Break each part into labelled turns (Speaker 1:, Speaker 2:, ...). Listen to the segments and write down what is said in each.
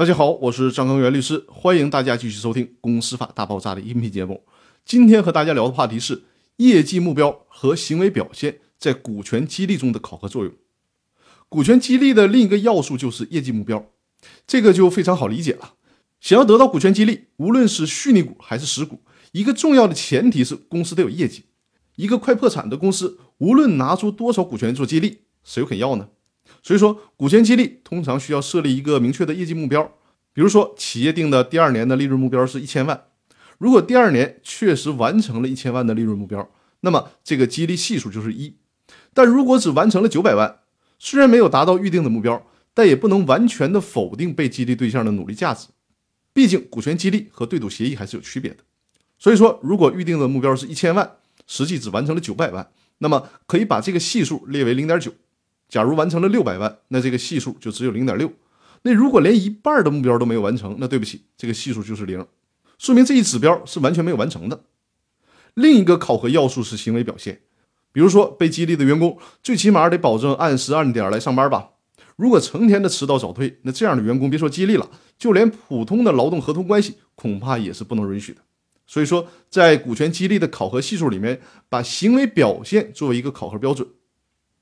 Speaker 1: 大家好，我是张刚元律师，欢迎大家继续收听《公司法大爆炸》的音频节目。今天和大家聊的话题是业绩目标和行为表现在股权激励中的考核作用。股权激励的另一个要素就是业绩目标，这个就非常好理解了。想要得到股权激励，无论是虚拟股还是实股，一个重要的前提是公司得有业绩。一个快破产的公司，无论拿出多少股权做激励，谁又肯要呢？所以说，股权激励通常需要设立一个明确的业绩目标。比如说，企业定的第二年的利润目标是一千万，如果第二年确实完成了一千万的利润目标，那么这个激励系数就是一。但如果只完成了九百万，虽然没有达到预定的目标，但也不能完全的否定被激励对象的努力价值。毕竟，股权激励和对赌协议还是有区别的。所以说，如果预定的目标是一千万，实际只完成了九百万，那么可以把这个系数列为零点九。假如完成了六百万，那这个系数就只有零点六。那如果连一半的目标都没有完成，那对不起，这个系数就是零，说明这一指标是完全没有完成的。另一个考核要素是行为表现，比如说被激励的员工最起码得保证按时按点来上班吧。如果成天的迟到早退，那这样的员工别说激励了，就连普通的劳动合同关系恐怕也是不能允许的。所以说，在股权激励的考核系数里面，把行为表现作为一个考核标准。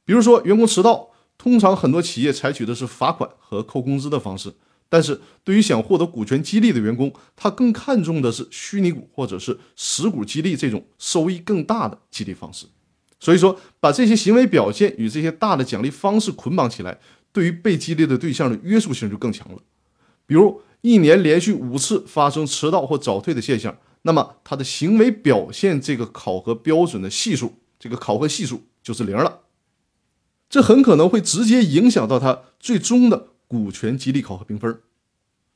Speaker 1: 比如说，员工迟到，通常很多企业采取的是罚款和扣工资的方式。但是对于想获得股权激励的员工，他更看重的是虚拟股或者是实股激励这种收益更大的激励方式。所以说，把这些行为表现与这些大的奖励方式捆绑起来，对于被激励的对象的约束性就更强了。比如，一年连续五次发生迟到或早退的现象，那么他的行为表现这个考核标准的系数，这个考核系数就是零了。这很可能会直接影响到他最终的股权激励考核评分，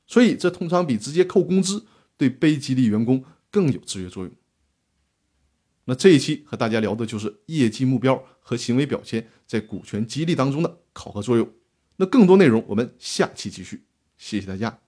Speaker 1: 所以这通常比直接扣工资对被激励员工更有制约作用。那这一期和大家聊的就是业绩目标和行为表现在股权激励当中的考核作用。那更多内容我们下期继续，谢谢大家。